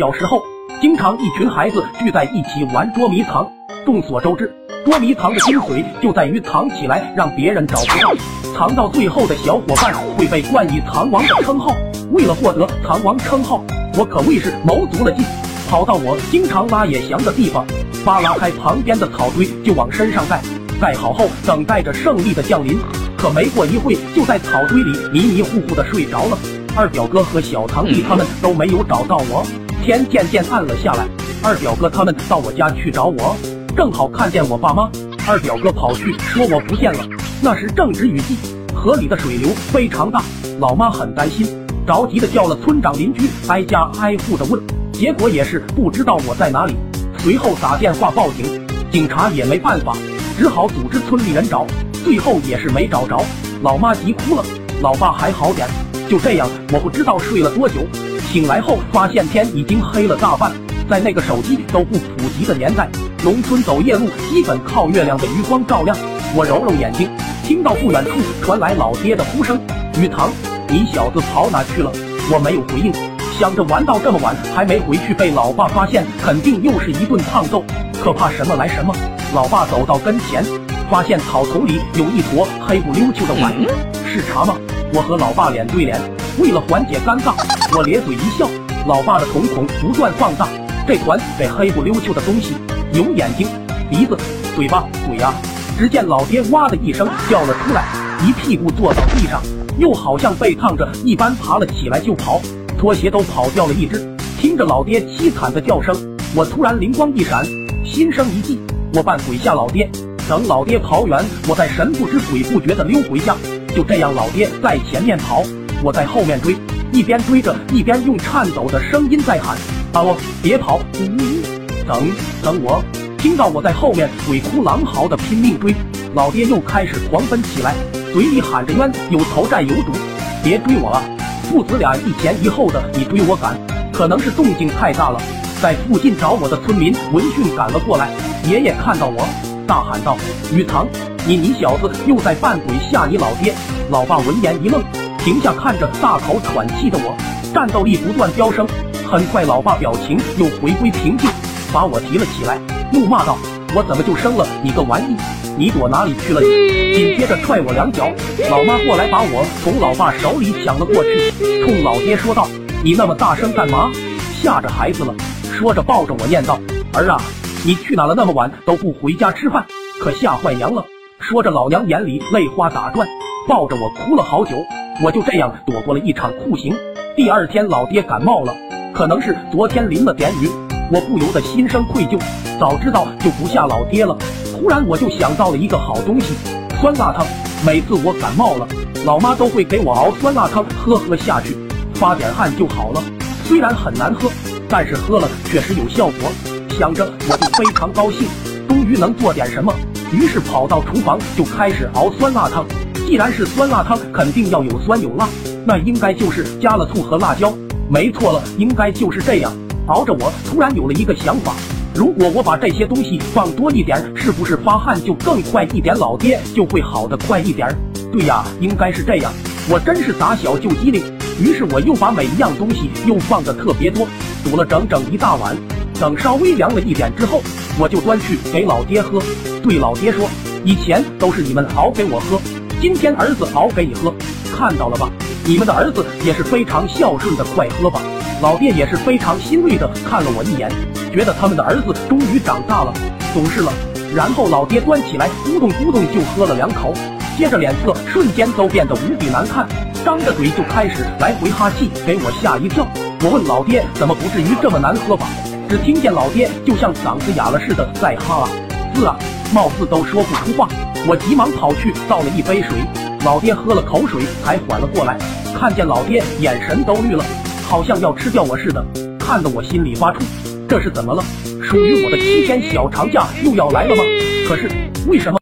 小时候，经常一群孩子聚在一起玩捉迷藏。众所周知，捉迷藏的精髓就在于藏起来让别人找不到，藏到最后的小伙伴会被冠以“藏王”的称号。为了获得“藏王”称号，我可谓是卯足了劲，跑到我经常拉野翔的地方，扒拉开旁边的草堆就往身上盖，盖好后等待着胜利的降临。可没过一会，就在草堆里迷迷糊糊的睡着了。二表哥和小堂弟他们都没有找到我，天渐渐暗了下来。二表哥他们到我家去找我，正好看见我爸妈。二表哥跑去说我不见了。那时正值雨季，河里的水流非常大，老妈很担心，着急的叫了村长邻居挨家挨户的问，结果也是不知道我在哪里。随后打电话报警，警察也没办法，只好组织村里人找，最后也是没找着。老妈急哭了，老爸还好点。就这样，我不知道睡了多久，醒来后发现天已经黑了大半。在那个手机都不普及的年代，农村走夜路基本靠月亮的余光照亮。我揉揉眼睛，听到不远处传来老爹的呼声：“雨堂，你小子跑哪去了？”我没有回应，想着玩到这么晚还没回去，被老爸发现肯定又是一顿胖揍。可怕什么来什么，老爸走到跟前，发现草丛里有一坨黑不溜秋的玩意，是茶吗？我和老爸脸对脸，为了缓解尴尬，我咧嘴一笑。老爸的瞳孔不断放大，这团这黑不溜秋的东西有眼睛、鼻子、嘴巴、嘴啊！只见老爹哇的一声叫了出来，一屁股坐到地上，又好像被烫着一般爬了起来就跑，拖鞋都跑掉了一只。听着老爹凄惨的叫声，我突然灵光一闪，心生一计，我扮鬼吓老爹，等老爹跑远，我再神不知鬼不觉的溜回家。就这样，老爹在前面跑，我在后面追，一边追着一边用颤抖的声音在喊：“啊哦，别跑！呜呜，等等我！”听到我在后面鬼哭狼嚎的拼命追，老爹又开始狂奔起来，嘴里喊着冤有头债有主，别追我啊！父子俩一前一后的你追我赶，可能是动静太大了，在附近找我的村民闻讯赶了过来，爷爷看到我，大喊道：“雨堂！”你你小子又在扮鬼吓你老爹！老爸闻言一愣，停下看着大口喘气的我，战斗力不断飙升。很快，老爸表情又回归平静，把我提了起来，怒骂道：“我怎么就生了你个玩意？你躲哪里去了？”紧接着踹我两脚。老妈过来把我从老爸手里抢了过去，冲老爹说道：“你那么大声干嘛？吓着孩子了。”说着抱着我念道：“儿啊，你去哪了？那么晚都不回家吃饭，可吓坏娘了。”说着，老娘眼里泪花打转，抱着我哭了好久。我就这样躲过了一场酷刑。第二天，老爹感冒了，可能是昨天淋了点雨，我不由得心生愧疚。早知道就不吓老爹了。突然，我就想到了一个好东西——酸辣汤。每次我感冒了，老妈都会给我熬酸辣汤喝喝下去，发点汗就好了。虽然很难喝，但是喝了确实有效果。想着，我就非常高兴，终于能做点什么。于是跑到厨房就开始熬酸辣汤。既然是酸辣汤，肯定要有酸有辣，那应该就是加了醋和辣椒。没错了，应该就是这样。熬着，我突然有了一个想法：如果我把这些东西放多一点，是不是发汗就更快一点？老爹就会好的快一点。对呀，应该是这样。我真是打小就机灵。于是我又把每一样东西又放的特别多，煮了整整一大碗。等稍微凉了一点之后，我就端去给老爹喝。对老爹说：“以前都是你们熬给我喝，今天儿子熬给你喝，看到了吧？你们的儿子也是非常孝顺的，快喝吧。”老爹也是非常欣慰的看了我一眼，觉得他们的儿子终于长大了，懂事了。然后老爹端起来咕咚咕咚就喝了两口，接着脸色瞬间都变得无比难看，张着嘴就开始来回哈气，给我吓一跳。我问老爹：“怎么不至于这么难喝吧？”只听见老爹就像嗓子哑了似的在哈啊滋啊，貌似都说不出话。我急忙跑去倒了一杯水，老爹喝了口水才缓了过来。看见老爹眼神都绿了，好像要吃掉我似的，看得我心里发怵。这是怎么了？属于我的七天小长假又要来了吗？可是为什么？